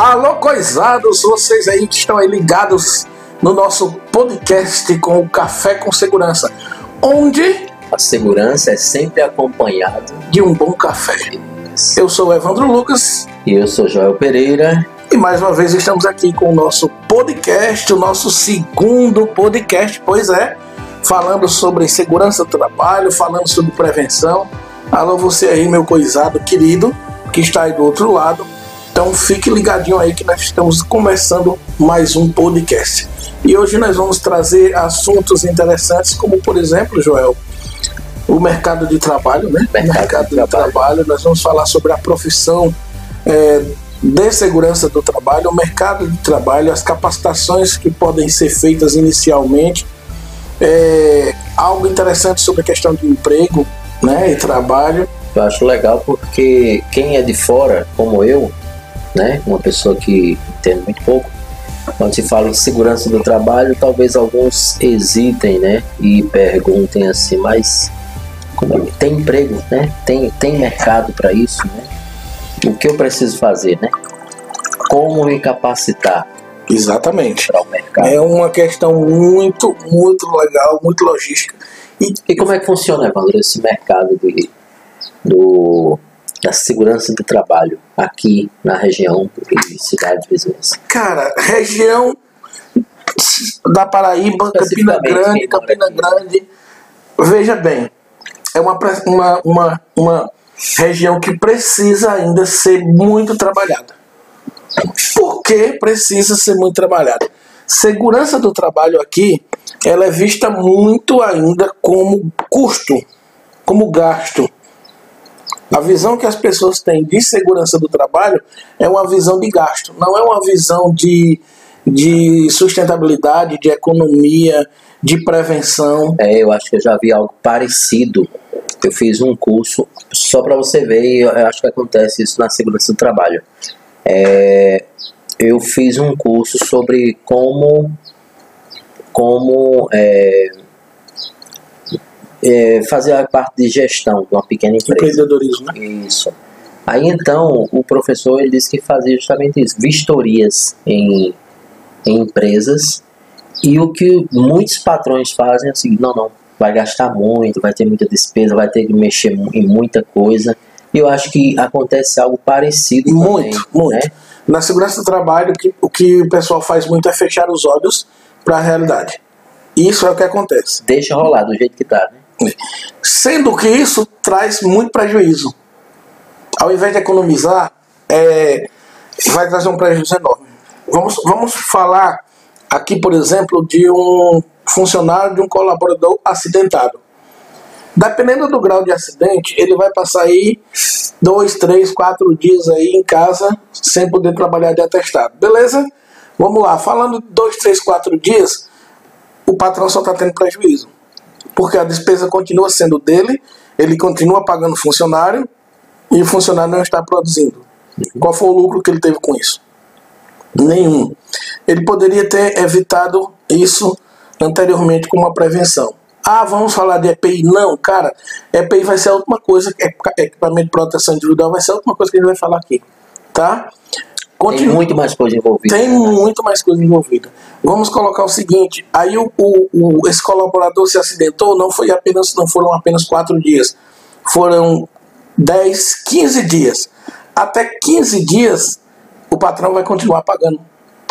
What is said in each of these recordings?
Alô, coisados, vocês aí que estão aí ligados no nosso podcast com o Café com Segurança, onde A segurança é sempre acompanhado. de um bom café. Eu sou o Evandro Lucas E eu sou Joel Pereira. e mais uma vez estamos aqui com o nosso podcast, o nosso segundo podcast, pois é, falando sobre segurança do trabalho, falando sobre prevenção. Alô, você aí, meu coisado querido, que está aí do outro lado. Então fique ligadinho aí que nós estamos começando mais um podcast. E hoje nós vamos trazer assuntos interessantes, como por exemplo, Joel, o mercado de trabalho, né? Mercado de de trabalho. Nós vamos falar sobre a profissão é, de segurança do trabalho, o mercado de trabalho, as capacitações que podem ser feitas inicialmente, é, algo interessante sobre a questão de emprego, né? E trabalho. Eu acho legal porque quem é de fora, como eu, né, uma pessoa que entende muito pouco, quando se fala em segurança do trabalho, talvez alguns hesitem, né, e perguntem assim, mas é tem emprego, né? Tem tem mercado para isso, né? O que eu preciso fazer, né? Como me capacitar Exatamente. para o mercado? É uma questão muito, muito legal, muito logística. E E como é que funciona, Evandro, esse mercado do, da segurança do trabalho aqui na região e cidades vizinhas? Cara, região da Paraíba, Campina Grande, Campina. Grande. Veja bem, é uma, uma, uma, uma região que precisa ainda ser muito trabalhada. Por que precisa ser muito trabalhada? Segurança do trabalho aqui, ela é vista muito ainda como custo, como gasto. A visão que as pessoas têm de segurança do trabalho é uma visão de gasto, não é uma visão de, de sustentabilidade, de economia, de prevenção. É, eu acho que eu já vi algo parecido. Eu fiz um curso, só para você ver, eu acho que acontece isso na segurança do trabalho. É, eu fiz um curso sobre como, como é, é, fazer a parte de gestão de uma pequena empresa. Empreendedorismo, né? Isso. Aí então o professor ele disse que fazia justamente isso, vistorias em, em empresas e o que muitos patrões fazem é o seguinte, não, não, vai gastar muito, vai ter muita despesa, vai ter que mexer em muita coisa. E eu acho que acontece algo parecido Muito, também, muito. né? Na segurança do trabalho, o que, o que o pessoal faz muito é fechar os olhos para a realidade. Isso é o que acontece. Deixa rolar do jeito que tá, né? Sendo que isso traz muito prejuízo. Ao invés de economizar, é, vai trazer um prejuízo enorme. Vamos, vamos falar aqui, por exemplo, de um funcionário, de um colaborador acidentado. Dependendo do grau de acidente, ele vai passar aí dois, três, quatro dias aí em casa sem poder trabalhar de atestado. Beleza? Vamos lá. Falando dois, três, quatro dias, o patrão só está tendo prejuízo porque a despesa continua sendo dele, ele continua pagando funcionário e o funcionário não está produzindo. Qual foi o lucro que ele teve com isso? Nenhum. Ele poderia ter evitado isso anteriormente com uma prevenção. Ah, vamos falar de EPI? Não, cara, EPI vai ser a última coisa, equipa- equipamento de proteção individual vai ser a última coisa que a gente vai falar aqui, tá? Tem Continua- muito mais coisa envolvida. tem né? muito mais coisa envolvida. Vamos colocar o seguinte: aí o, o- o- esse colaborador se acidentou, não foi apenas, não foram apenas quatro dias, foram 10, 15 dias. Até 15 dias, o patrão vai continuar pagando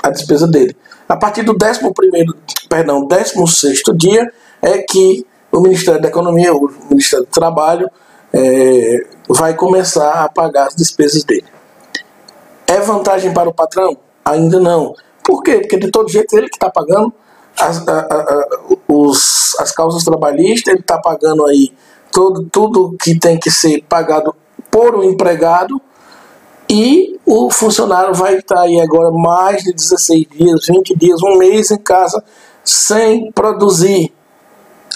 a despesa dele. A partir do 11 primeiro, perdão, 16 dia é que o Ministério da Economia, o Ministério do Trabalho, eh, vai começar a pagar as despesas dele. É vantagem para o patrão? Ainda não. Por quê? Porque de todo jeito ele que está pagando as, a- a- os- as causas trabalhistas, ele está pagando aí todo, tudo que tem que ser pagado por o empregado e o funcionário vai estar aí agora mais de 16 dias, 20 dias, um mês em casa sem produzir.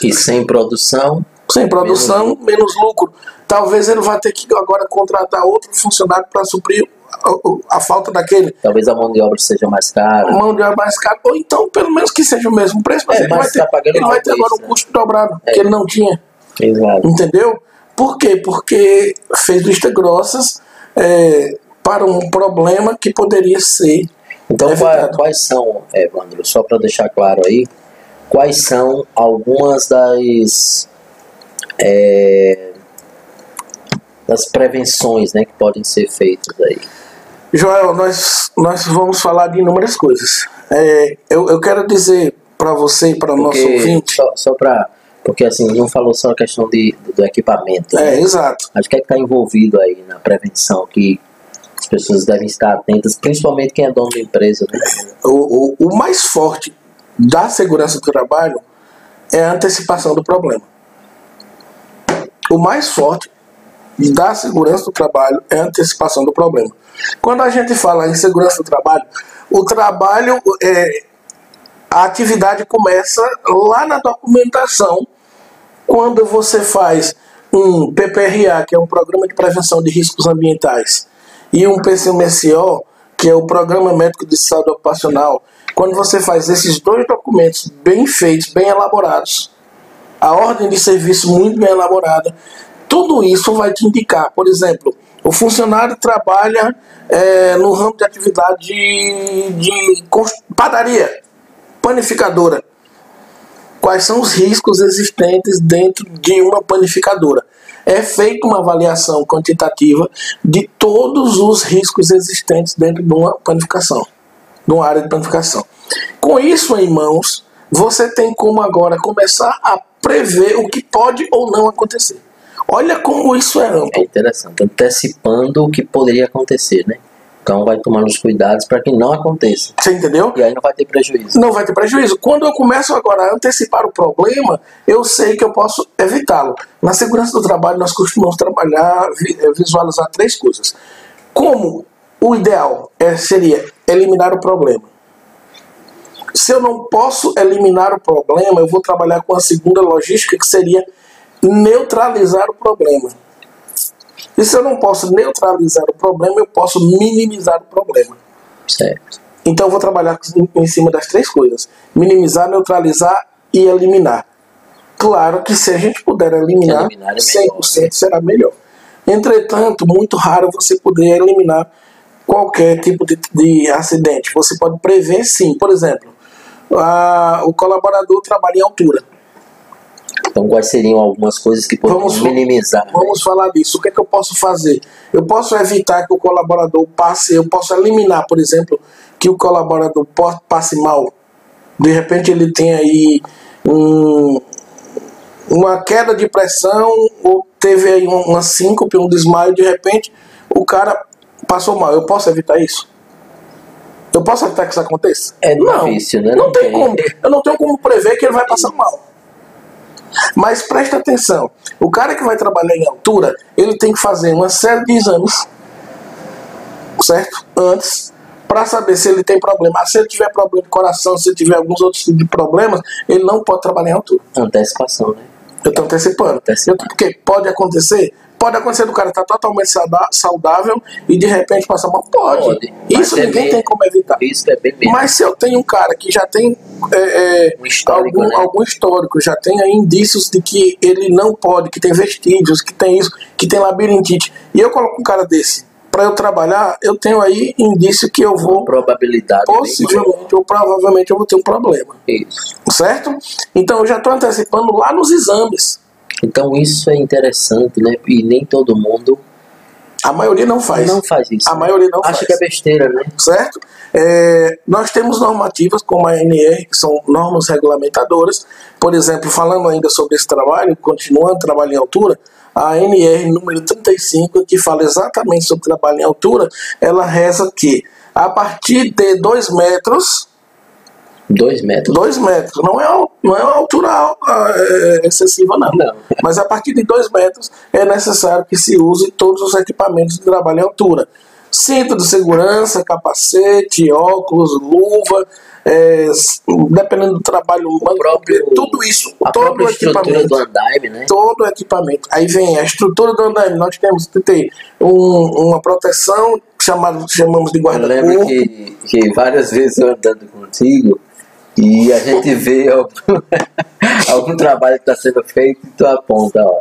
E sem produção, Sem produção, menos lucro. Talvez ele vá ter que agora contratar outro funcionário para suprir a, a falta daquele. talvez a mão de obra seja mais cara. mão de obra mais cara, ou então pelo menos que seja o mesmo preço, mas É, ele, mas vai ter, tá pagando ele vai ter agora um né? custo dobrado, É. que ele não tinha, Exato. entendeu? Por quê? Porque fez vista grossas, é, para um problema que poderia ser. Então, quais, evitado. quais são, Evandro, só para deixar claro aí, quais são algumas das, é, das prevenções né, que podem ser feitas aí? Joel, nós, nós vamos falar de inúmeras coisas. É, eu, eu quero dizer para você e para o nosso ouvinte. só, só para. Porque assim, não falou só a questão de, do, equipamento. né? É, exato. Acho que é que está envolvido aí na prevenção, que as pessoas devem estar atentas, principalmente quem é dono da empresa. Né? O, o, o mais forte da segurança do trabalho é a antecipação do problema. O mais forte da segurança do trabalho é a antecipação do problema. Quando a gente fala em segurança do trabalho, o trabalho, é, a atividade começa lá na documentação, quando você faz um PPRA, que é um Programa de Prevenção de Riscos Ambientais, e um PCMSO, que é o Programa Médico de Saúde Ocupacional, quando você faz esses dois documentos bem feitos, bem elaborados, a ordem de serviço muito bem elaborada, tudo isso vai te indicar, por exemplo, o funcionário trabalha é, no ramo de atividade de, de padaria, panificadora. Quais são os riscos existentes dentro de uma panificadora? É feita uma avaliação quantitativa de todos os riscos existentes dentro de uma panificação, de uma área de panificação. Com isso em mãos, você tem como agora começar a prever o que pode ou não acontecer. Olha como isso é amplo. É interessante, antecipando o que poderia acontecer, né? Então vai tomando os cuidados para que não aconteça. Você entendeu? E aí não vai ter prejuízo. não vai ter prejuízo. Quando eu começo agora a antecipar o problema, eu sei que eu posso evitá-lo. Na segurança do trabalho, nós costumamos trabalhar, eh, visualizar três coisas. Como o ideal é, seria eliminar o problema. Se eu não posso eliminar o problema, eu vou trabalhar com a segunda logística, que seria neutralizar o problema. E se eu não posso neutralizar o problema, eu posso minimizar o problema. Certo. Então eu vou trabalhar em- cima das três coisas: minimizar, neutralizar e eliminar. Claro que se a gente puder eliminar, Eliminar é melhor, 100% será melhor. Entretanto, muito raro você poder eliminar qualquer tipo de, de acidente. Você pode prever sim. Por exemplo, a- o colaborador trabalha em altura. Então quais seriam algumas coisas que podemos Vamos- minimizar? Vamos falar disso. O que é que eu posso fazer? Eu posso evitar que o colaborador passe, eu posso eliminar, por exemplo, que o colaborador passe mal. De repente ele tem aí um- uma queda de pressão ou teve aí um- uma síncope, um desmaio, de repente o cara passou mal. Eu posso evitar isso? Eu posso evitar que isso aconteça? É não, difícil, né? Não, Não tem tem. como. Eu não tenho como prever que ele vai passar mal. Mas presta atenção, o cara que vai trabalhar em altura, ele tem que fazer uma série de exames, certo? Antes, para saber se ele tem problema. Ah, Se ele tiver problema de coração, se ele tiver alguns outros tipos de problemas, ele não pode trabalhar em altura. Antecipação, né? Eu estou antecipando. Antecipando. Eu- Porque pode acontecer, pode acontecer do cara estar totalmente sauda- saudável e de repente passar mal. Pode. Pode, Isso é ninguém bem- tem como evitar. Isso é bem. Mas se eu tenho um cara que já tem é, é, Um histórico, algum, né? algum histórico, já tem aí indícios de que ele não pode, que tem vestígios, que tem isso, que tem labirintite, e eu coloco um cara desse para eu trabalhar, eu tenho aí indício que eu vou, probabilidade bem possivelmente ou provavelmente, eu vou ter um problema. Isso. certo? Então eu já estou antecipando lá nos exames. Então isso é interessante, né? E nem todo mundo A maioria não faz. não faz isso. A né? maioria não Acha faz. que é besteira, né? certo? É, nós temos normativas como a ANR, que são normas regulamentadoras. Por exemplo, falando ainda sobre esse trabalho, continuando trabalho em altura, a ANR número 35, que fala exatamente sobre trabalho em altura, ela reza que a partir de 2 metros, Dois metros. 2 metros, não é, não é uma altura ah, é, excessiva, não. Não. Mas a partir de 2 metros é necessário que se use todos os equipamentos de trabalho em altura. Cinto de segurança, capacete, óculos, luva, é, dependendo do trabalho humano, próprio- tudo isso, A todo o equipamento. do andaime, né? Todo o equipamento. Aí vem a estrutura do andaime. Nós temos que ter um- uma proteção, chamado, chamamos de Eu lembro guarda-corpo. que, que várias vezes eu andando contigo e a gente vê algum, algum trabalho que está sendo feito e tu aponta, ó.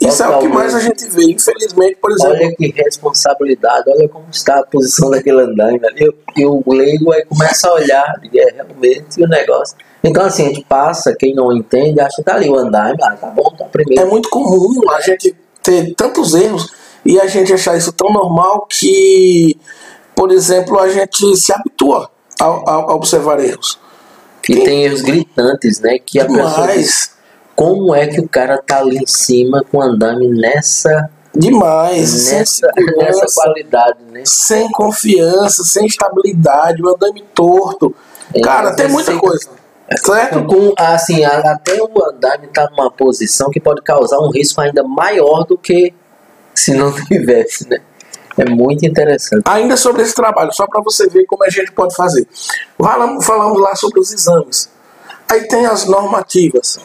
Isso é o que mais a gente vê, infelizmente, por exemplo. Olha que responsabilidade, olha como está a posição daquele andaime ali. E o leigo aí começa a olhar, e é realmente o negócio. Então, assim, a gente passa, quem não entende, acha que tá ali o andaime, ah, tá bom, tá primeiro. É muito comum a gente ter tantos erros e a gente achar isso tão normal que, por exemplo, a gente se habitua a, a, a observar erros. E tem erros gritantes, né? Que a pessoa diz, Demais, como é que o cara tá ali em cima com o andame nessa, demais, nessa, nessa qualidade, né? sem confiança, sem estabilidade, o andame torto. É, Cara, tem muita coisa. Certo? Com, assim, a- até o andame tá numa posição que pode causar um risco ainda maior do que se não tivesse, né? É muito interessante. Ainda sobre esse trabalho, só para você ver como a gente pode fazer. Falamos, falamos lá sobre os exames. Aí tem as normativas.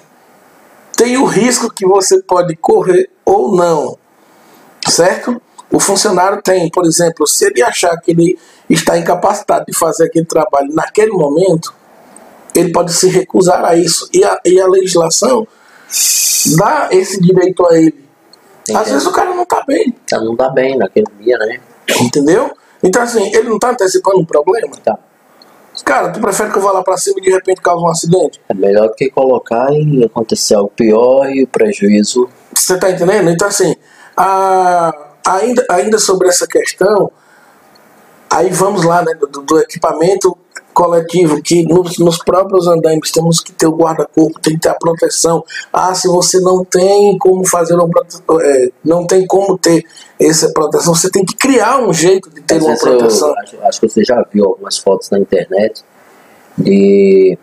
Tem o risco que você pode correr ou não. Certo? O funcionário tem, por exemplo, se ele achar que ele está incapacitado de fazer aquele trabalho naquele momento, ele pode se recusar a isso. E a, e a legislação dá esse direito a ele. Às vezes o cara não está bem. Tá, não dá bem naquele dia, né? Entendeu? Então, assim, ele não tá antecipando um problema. Tá. Cara, tu prefere que eu vá lá pra cima e de repente cause um acidente? É melhor do que colocar e acontecer algo pior e o prejuízo. Você tá entendendo? Então, assim, a- ainda, ainda sobre essa questão, aí vamos lá, né, do, do equipamento coletivo, que nos, nos próprios andaimes temos que ter o guarda-corpo, tem que ter a proteção. Ah, se você não tem como fazer uma é, não tem como ter essa proteção, você tem que criar um jeito de ter Às uma vezes eu proteção. acho, acho que você já viu algumas fotos na internet de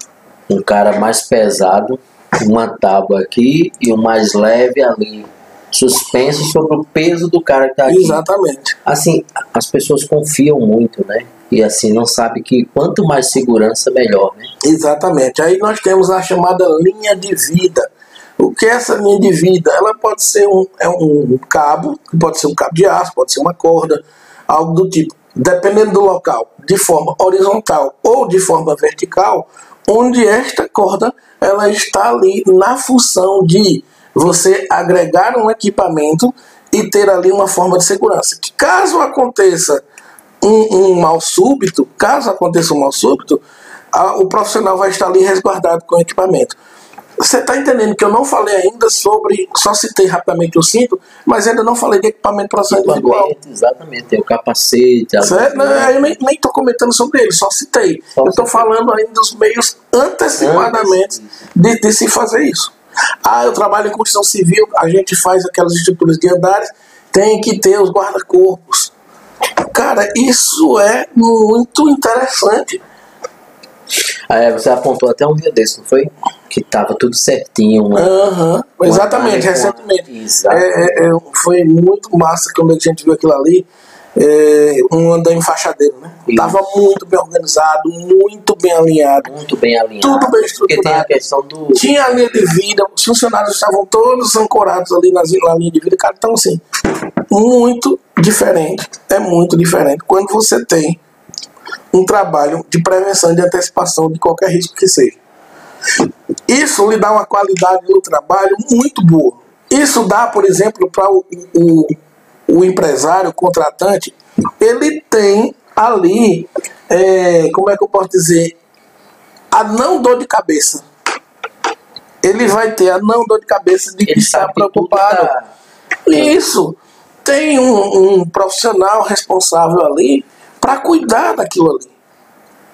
um cara mais pesado, uma tábua aqui e o mais leve ali, suspenso sobre o peso do cara que tá aqui. Exatamente. Assim, as pessoas confiam muito, né? E assim, não sabe que quanto mais segurança, melhor, né? Exatamente. Aí nós temos a chamada linha de vida. O que é essa linha de vida? Ela pode ser um, é um cabo, pode ser um cabo de aço, pode ser uma corda, algo do tipo. Dependendo do local, de forma horizontal ou de forma vertical, onde esta corda ela está ali na função de você agregar um equipamento e ter ali uma forma de segurança. Que caso aconteça um, um mal súbito, caso aconteça um mal súbito, a- o profissional vai estar ali resguardado com o equipamento. Você está entendendo que eu não falei ainda sobre, só citei rapidamente o cinto, mas ainda não falei de equipamento para ação individual. Exatamente, tem o capacete, a Certo? Não, eu nem estou comentando sobre ele, só citei. Só eu estou falando ainda dos meios antecipadamente de, de se fazer isso. Ah, eu trabalho em construção civil, a gente faz aquelas estruturas de andares, tem que ter os guarda-corpos. Cara, isso é muito interessante. Aí você apontou até um dia desse, não foi? Que tava tudo certinho. Uma, Aham, exatamente, recentemente. É, é, é, foi muito massa quando a gente viu aquilo ali. É, um andaime fachadeiro, né? Isso. Tava muito bem organizado, muito bem alinhado, Muito bem alinhado. tudo bem estruturado. do. Tinha a linha de vida, os funcionários estavam todos ancorados ali na linha de vida, cara. Então, assim, muito diferente. É muito diferente. Quando você tem um trabalho de prevenção de antecipação de qualquer risco que seja. Isso lhe dá uma qualidade no trabalho muito boa. Isso dá, por exemplo, para o, o, o empresário, o contratante, ele tem ali, é, como é que eu posso dizer, a não dor de cabeça. Ele vai ter a não dor de cabeça de Ele estar preocupado. Isso. Tem um, um profissional responsável ali para cuidar daquilo ali.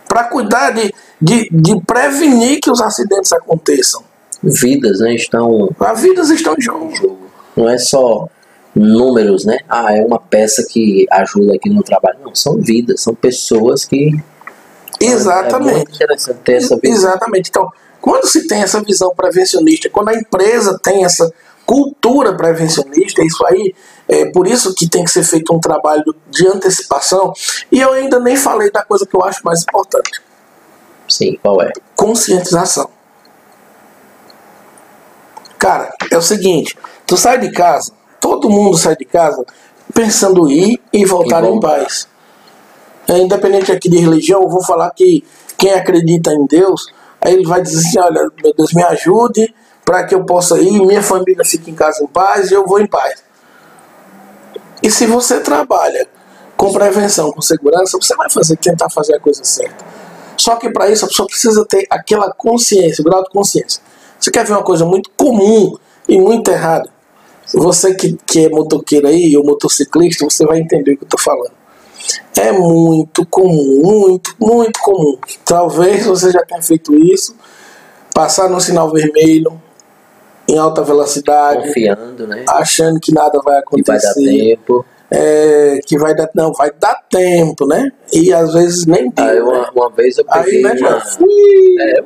Para cuidar de, de, de prevenir que os acidentes aconteçam. vidas, né? Estão As vidas estão em jogo. Não é só números, né? Ah, é uma peça que ajuda aqui no trabalho. Não, são vidas, são pessoas que. É Exatamente. interessante ter essa visão. Exatamente. Então, quando se tem essa visão prevencionista, quando a empresa tem essa cultura prevencionista, isso aí, é por isso que tem que ser feito um trabalho de antecipação. E eu ainda nem falei da coisa que eu acho mais importante: Sim, qual é? conscientização. Cara, é o seguinte: tu sai de casa, todo mundo sai de casa pensando em ir e voltar em paz. É, independente aqui de religião, eu vou falar que quem acredita em Deus, aí ele vai dizer assim: olha, meu Deus, me ajude para que eu possa ir, minha família fique em casa em paz e eu vou em paz. E se você trabalha com prevenção, com segurança, você vai fazer, tentar fazer a coisa certa. Só que para isso a pessoa precisa ter aquela consciência, o grau de consciência. Você quer ver uma coisa muito comum e muito errada? Você que, que é motoqueiro aí, ou motociclista, você vai entender o que eu estou falando. É muito comum, muito, muito comum. Talvez você já tenha feito isso, passar no sinal vermelho, em alta velocidade, Confiando, né? achando que nada vai Que vai dar acontecer tempo. é, que vai dar. Não, vai dar tempo, né? E às vezes nem deu. Aí né? uma, uma vez eu Aí, peguei né, uma, fui, é,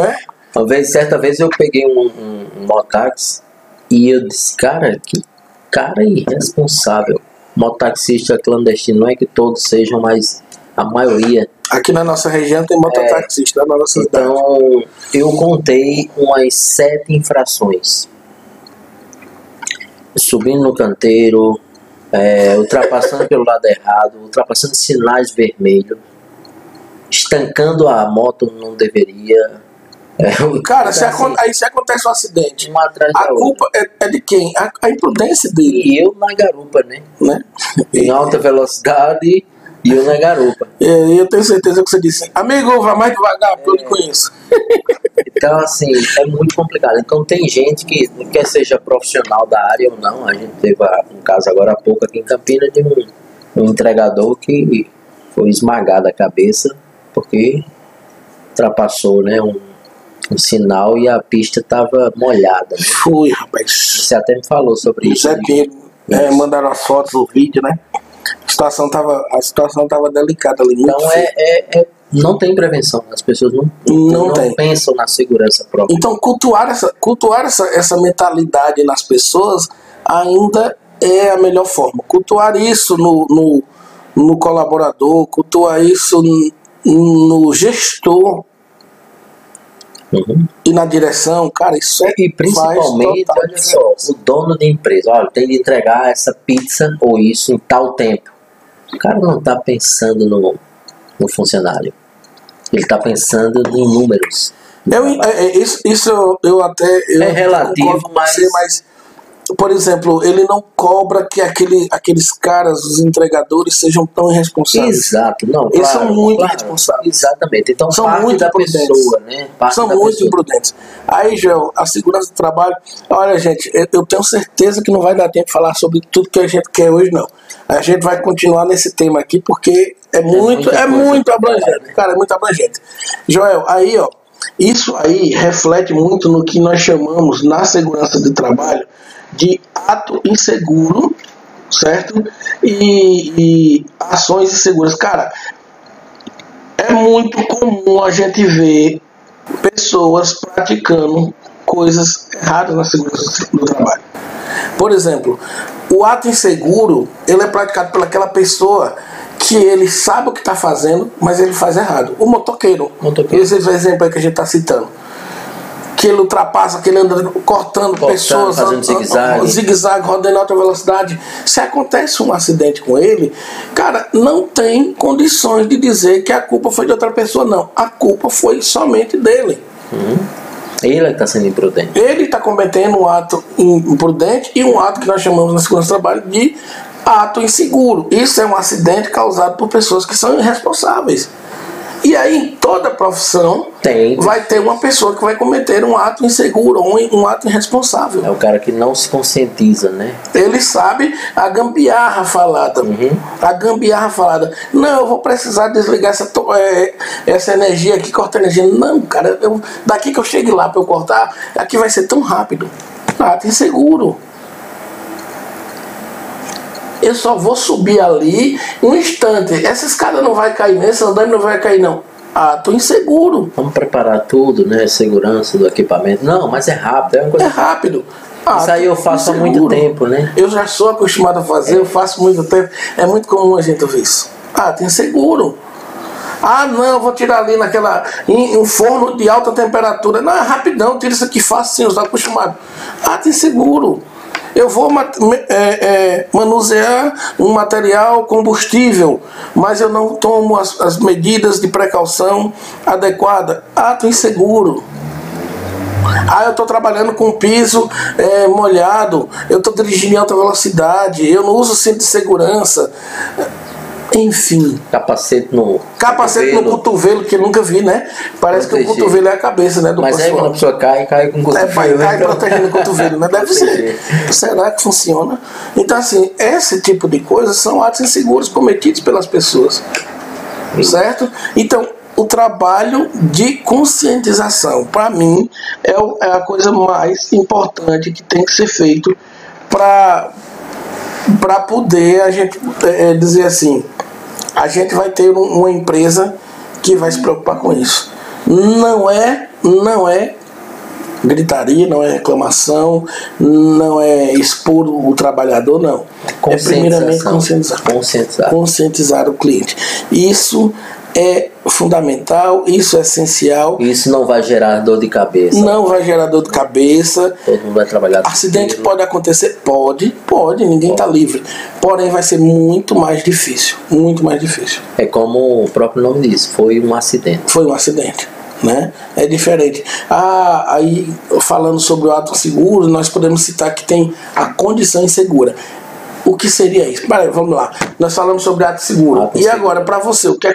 né? uma vez, certa vez eu peguei um, um, um mototáxi e eu disse, cara, que cara irresponsável. Mototaxista clandestino, não é que todos sejam, mas a maioria. Aqui na nossa região tem mototaxista na nossa cidade. Então, eu contei umas sete infrações. Subindo no canteiro, é, ultrapassando pelo lado errado, ultrapassando sinais vermelhos, estancando a moto não deveria. É, Cara, se assim, aí se acontece um acidente, uma atrás a culpa é, é de quem? A, a imprudência dele, E eu na garupa, né? né? Em alta velocidade e eu na garupa. E eu tenho certeza que você disse, amigo, vá mais devagar, porque eu lhe conheço. Então, assim, é muito complicado. Então, tem gente que, quer seja profissional da área ou não, a gente teve ah, um caso agora há pouco aqui em Campinas de um, um entregador que foi esmagado a cabeça porque ultrapassou né, um, um sinal e a pista estava molhada. Né? Fui, rapaz. Você até me falou sobre isso. Né? Pedro, é, mandaram as fotos, o vídeo, né? A situação tava, a situação tava delicada ali, Então, é, é, é- não tem prevenção. As pessoas não, Não tem. pensam na segurança própria. Então, cultuar essa, cultuar essa, essa mentalidade nas pessoas ainda é a melhor forma. Cultuar isso no, no, no colaborador, cultuar isso n- no gestor Uhum. e na direção, cara, isso é E principalmente, olha só, o dono da empresa, olha, tem de entregar essa pizza ou isso em tal tempo. O cara não está pensando no, no funcionário. Ele está pensando em números. Eu, é, é, isso, isso eu, até. Eu É relativo, com você, mas- mas, por exemplo, ele não cobra que aquele, aqueles caras, os entregadores, sejam tão irresponsáveis. Exato, não. Eles claro, são muito claro, responsáveis. Exatamente. Então, São parte muito da imprudentes. pessoa, né? Parte São muito pessoa. imprudentes. Aí, Joel, a segurança do trabalho. Olha, gente, eu- tenho certeza que não vai dar tempo de falar sobre tudo que a gente quer hoje, não. A gente vai continuar nesse tema aqui porque é muito, muita é coisa muito abrangente. Cara, é muito abrangente. Joel, aí, ó, isso aí reflete muito no que nós chamamos na segurança do trabalho de ato inseguro, certo? E, e ações inseguras. Cara, é muito comum a gente ver pessoas praticando coisas erradas na segurança do trabalho. Por exemplo, o ato inseguro ele é praticado pelaquela pessoa que ele sabe o que está fazendo, mas ele faz errado. O motoqueiro, Motoqueiro. esse é o exemplo aí que a gente está citando. Que ele ultrapassa, que ele anda cortando, pessoas, fazendo zigue-zague. zigue-zague, rodando em alta velocidade. Se acontece um acidente com ele, cara, não tem condições de dizer que a culpa foi de outra pessoa, não. A culpa foi somente dele. Ele é que está sendo imprudente. Ele está cometendo um ato imprudente e um ato que nós chamamos na segurança do trabalho de ato inseguro. Isso é um acidente causado por pessoas que são irresponsáveis. E aí, em toda profissão, Tem. vai ter uma pessoa que vai cometer um ato inseguro ou um, ato irresponsável. É o cara que não se conscientiza, né? Ele sabe a gambiarra falada. A gambiarra falada. Não, eu vou precisar desligar essa, é, essa energia aqui, cortar energia. Não, cara, eu, daqui que eu chegue lá para eu cortar, aqui vai ser tão rápido. Ah, tem seguro. Eu só vou subir ali um instante. Essa escada não vai cair, esse andame não vai cair, não. Ah, tô inseguro. Vamos preparar tudo, né? Segurança do equipamento. Não, mas é rápido, é uma É coisa. rápido. Ah, Isso aí eu faço há muito inseguro. tempo, né? Eu já sou acostumado a fazer, eu faço muito tempo. É muito comum a gente ver isso. Ah, tem seguro. Ah, não, eu vou tirar ali naquela. em um forno de alta temperatura. Não, é rapidão, tira isso aqui fácil sim, eu estou acostumado. Ah, tem seguro. Eu vou é, é, manusear um material combustível, mas eu não tomo as, as medidas de precaução adequadas. Ah, tem seguro. Ah, eu estou trabalhando com piso é, molhado, eu estou dirigindo em alta velocidade, eu não uso cinto de segurança. Enfim. Capacete no. Capacete cotovelo. no cotovelo, que nunca vi, né? Parece Proteger. que o cotovelo é a cabeça, né? Do Mas pessoal. aí quando a pessoa cai, cai com o cotovelo. É, cai, cai protegendo o cotovelo, né? Deve ser. Será que funciona? Então, assim, esse tipo de coisa são atos inseguros cometidos pelas pessoas. Sim. Certo? Então, o trabalho de conscientização, para mim, é, é a coisa mais importante que tem que ser feito para para poder a gente é, dizer assim, a gente vai ter uma empresa que vai se preocupar com isso. Não é, não é gritaria, não é reclamação, não é expor o trabalhador, não. É primeiramente conscientizar. Conscientizar. Conscientizar o cliente. Isso é fundamental, isso é essencial. Isso não vai gerar dor de cabeça. Não vai gerar dor de cabeça. Todo mundo vai trabalhar. Acidente pode acontecer? Pode, pode, ninguém está livre. Porém, vai ser muito mais difícil. Muito mais difícil. É como o próprio nome diz, foi um acidente. Foi um acidente. Né? É diferente. Ah, aí falando sobre o ato seguro, nós podemos citar que tem a condição insegura. O que seria isso? Peraí, vamos lá. Nós falamos sobre ato seguro. Ato e seguro. agora, para você, o que é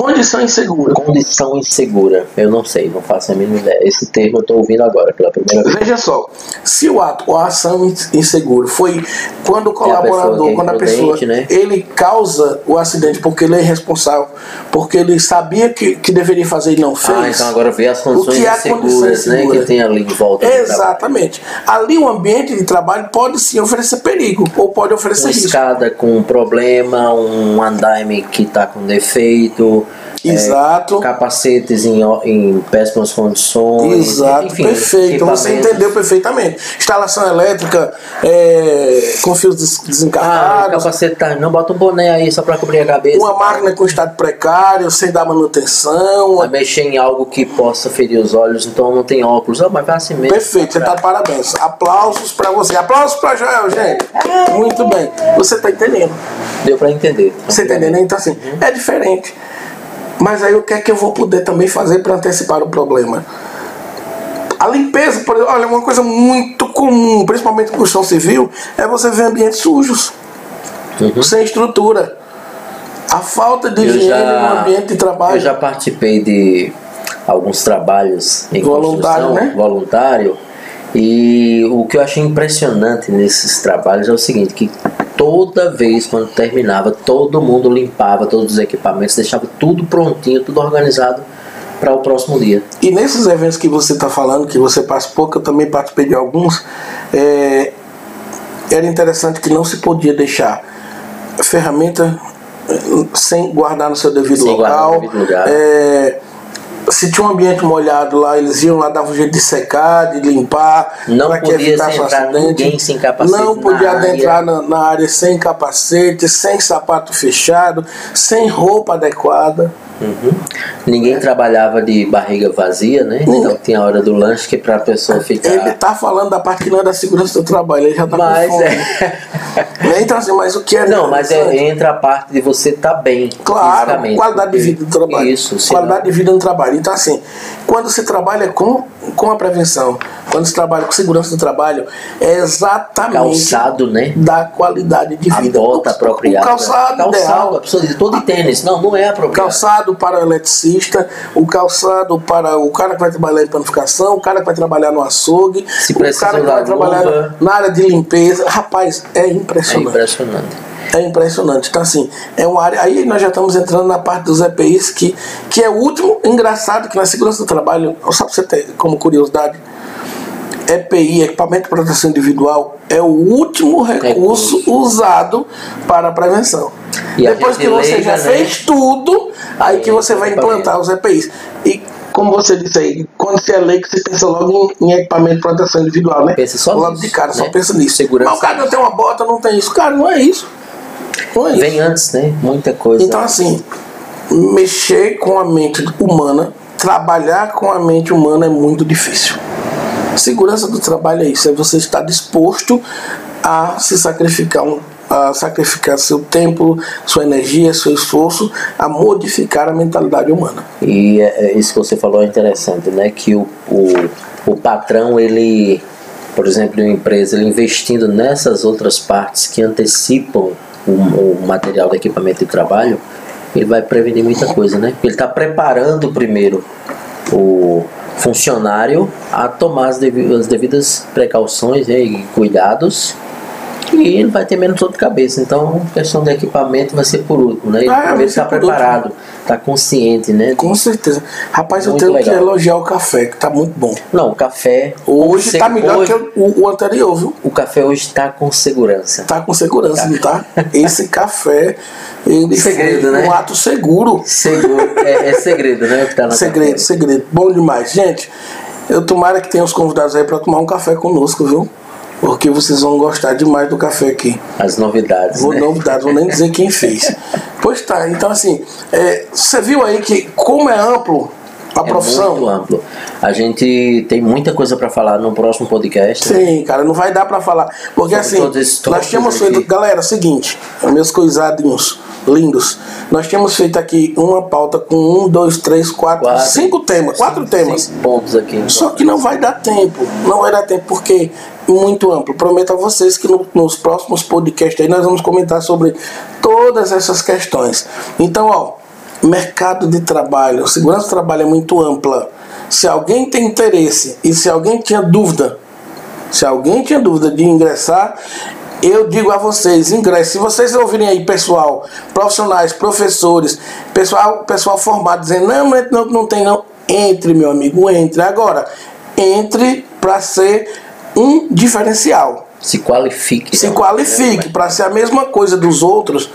Condição insegura. Condição insegura. Eu não sei, não faço a mínima ideia. Esse termo eu estou ouvindo agora pela primeira vez. Veja só, se o ato ou a ação insegura foi quando o colaborador, a é quando a pessoa, né? ele causa o acidente porque ele é irresponsável, porque ele sabia que, que deveria fazer e não fez. Ah, então agora vê as condições o que é inseguras né, que tem ali em volta. Exatamente. Ali o ambiente de trabalho pode sim oferecer perigo ou pode oferecer Uma risco. escada com um problema, um andaime que está com defeito, Exato. É, capacetes em, em péssimas condições. Exato, enfim, perfeito. Você entendeu perfeitamente. Instalação elétrica é, com fios desencarnados. Ah, capacete tá, não bota um boné aí só para cobrir a cabeça. Uma máquina com estado precário, sem dar manutenção. Vai mexer em algo que possa ferir os olhos, então não tem óculos. Oh, mas vai assim mesmo. Perfeito, você tá de parabéns. Aplausos para você. Aplausos para Joel, gente. Muito bem. Você tá entendendo. Deu para entender. Você tá entendendo? Então assim, é diferente. Mas aí o que é que eu vou poder também fazer para antecipar o problema? A limpeza, por exemplo, olha, uma coisa muito comum, principalmente construção civil, é você ver ambientes sujos, uhum. sem estrutura. A falta de eu higiene já, no ambiente de trabalho. Eu já participei de alguns trabalhos em voluntário, construção, né? voluntário, e o que eu achei impressionante nesses trabalhos é o seguinte, que toda vez quando terminava, todo mundo limpava todos os equipamentos, deixava tudo prontinho, tudo organizado para o próximo dia. E nesses eventos que você está falando, que você participou, que eu também participei de alguns, é, era interessante que não se podia deixar ferramenta eh, sem guardar no seu devido sem local. Devido lugar. É, se tinha um ambiente molhado lá, eles iam lá, davam um jeito de secar, de limpar, para que evitasse um acidente. sem capacete não podia adentrar na, na, área sem capacete, sem sapato fechado, sem roupa adequada. Uhum. Ninguém é. trabalhava de barriga vazia, né? Ninguém. Então tinha a hora do lanche que para a pessoa ficar. Ele tá falando da parte que não é da segurança do trabalho, ele já tá mas com fome. É... Então assim, mas o que é Não, mas é, entra a parte de você estar tá bem. Claro, qualidade de vida do trabalho. Isso, qualidade de vida no trabalho. Então assim, quando se trabalha com com a prevenção, quando se trabalha com segurança do trabalho, é exatamente calçado, né? da qualidade de vida. A bota apropriada. O calçado, calçado ideal. A pessoa diz, todo de tênis. Não, não é apropriado. Calçado para o eletricista, o calçado para o cara que vai trabalhar em planificação, o cara que vai trabalhar no açougue, Se o cara que vai trabalhar na área de limpeza. Rapaz, é impressionante. É impressionante. É impressionante. Então, assim, é uma área. Aí nós já estamos entrando na parte dos EPIs, que, que é o último. Engraçado que na segurança do trabalho, só para você ter como curiosidade, EPI, equipamento de proteção individual, é o último recurso, recurso. usado para a prevenção. E Depois que você já né? fez tudo, aí que você vai implantar os EPIs. E como você disse aí, quando você é leigo, você pensa logo em, em equipamento de proteção individual, né? Pensa só logo nisso, de cara, né? só pensa nisso. Segurança. Mas o cara não tem uma bota, não tem isso. Cara, não é isso. É Vem antes, né? Muita coisa. Então, assim, mexer com a mente humana, trabalhar com a mente humana é muito difícil. Segurança do trabalho é isso, é você estar disposto a se sacrificar a sacrificar seu tempo, sua energia, seu esforço, a modificar a mentalidade humana. E é, é isso que você falou é interessante, né? Que o, o o patrão ele, por exemplo, uma empresa ele investindo nessas outras partes que antecipam o, o material do equipamento de trabalho, ele vai prevenir muita coisa, né? Ele está preparando primeiro o funcionário a tomar as devidas, as devidas precauções né, e cuidados e ele vai ter menos dor de cabeça. Então, questão do equipamento vai ser por último, né? Ele Ah, primeiro está ser por preparado, está consciente, né? Com certeza. Rapaz, eu Muito tenho que legal. elogiar o café, que tá muito bom. Não, o café Hoje tá melhor hoje- que o, o anterior, viu? o café hoje está com segurança. Tá com segurança, não tá? Esse café, ele Segredo, foi né? um ato seguro. Seguro, é, é segredo, né? Que tá Segredo, café. segredo. Bom demais. Gente, eu tomara que tenha os convidados aí para tomar um café conosco, viu? Porque vocês vão gostar demais do café aqui. As novidades, Vou né? novidades, vou nem dizer quem fez. Pois tá, então assim, é, você viu aí que como é amplo a É profissão? muito amplo. A gente tem muita coisa para falar no próximo podcast. né? Sim, cara, não vai dar pra falar. Porque Sobre assim, nós aqui. feito. Galera, é seguinte, meus coisadinhos lindos. Nós tínhamos feito aqui uma pauta com um, dois, três, quatro, Quatro. cinco temas, quatro Cinco- temas. cinco pontos aqui. Só que não vai dar tempo. Não vai dar tempo porque muito amplo. Prometo a vocês que no- nos próximos podcasts aí nós vamos comentar sobre todas essas questões. Então, ó, mercado de trabalho, segurança do trabalho é muito ampla. Se alguém tem interesse e se alguém tinha dúvida, se alguém tinha dúvida de ingressar, eu digo a vocês, ingresse. Se vocês ouvirem aí pessoal, profissionais, professores, pessoal, pessoal formado dizendo, não, não, não, tem não, entre meu amigo, entre. Agora, entre para ser um diferencial. Se qualifique. Se qualifique para ser a mesma coisa dos outros.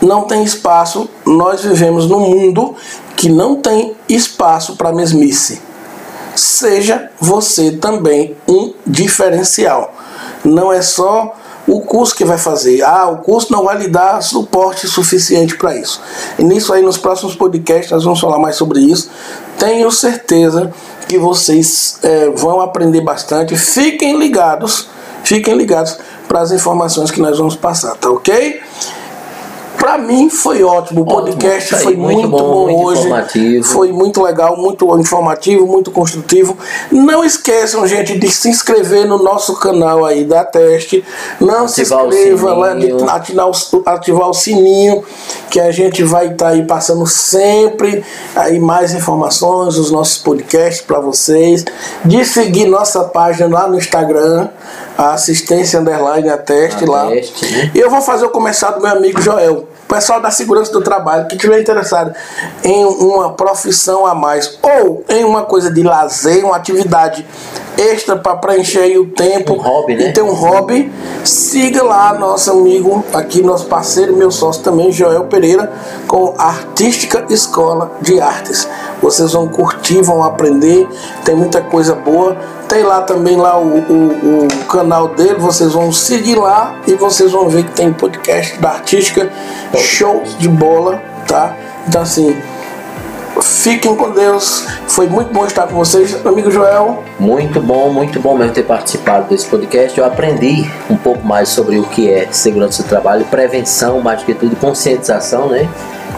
Não tem espaço. Nós vivemos num mundo que não tem espaço para mesmice. Seja você também um diferencial. Não é só o curso que vai fazer. Ah, o curso não vai lhe dar suporte suficiente para isso. E nisso aí, nos próximos podcasts, nós vamos falar mais sobre isso. Tenho certeza que vocês eh, vão aprender bastante. Fiquem ligados, fiquem ligados para as informações que nós vamos passar, tá ok? Pra mim foi ótimo. O podcast aí, foi muito muito, bom, bom, hoje. informativo. Foi muito legal, muito informativo, muito construtivo. Não esqueçam, gente, de se inscrever no nosso canal aí da Teste. Não se Ativar o inscreva lá, de ativar o, ativar o sininho, que a gente vai estar aí passando sempre aí mais informações, os nossos podcasts para vocês. De seguir nossa página lá no Instagram, a assistência underline a teste A lá. Teste, né? E eu vou fazer o comercial do meu amigo Joel. Pessoal da segurança do trabalho que estiver interessado em uma profissão a mais ou em uma coisa de lazer, uma atividade extra para preencher o tempo Um hobby, né? e ter um hobby, siga lá nosso amigo, aqui nosso parceiro, meu sócio também, Joel Pereira, com Artística Escola de Artes. Vocês vão curtir, vão aprender, tem muita coisa boa. Tem lá também lá o, o, o canal dele, vocês vão seguir lá e vocês vão ver que tem podcast da Artística, show de bola, tá? Então assim, fiquem com Deus. Foi muito bom estar com vocês, amigo Joel. Muito bom, muito bom mesmo ter participado desse podcast. Eu aprendi um pouco mais sobre o que é segurança do trabalho, prevenção, mais do que tudo, conscientização, né?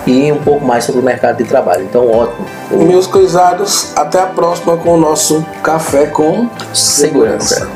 E um pouco mais sobre o mercado de trabalho. Então, ótimo. Meus coisados, até a próxima com o nosso Café com Segurança.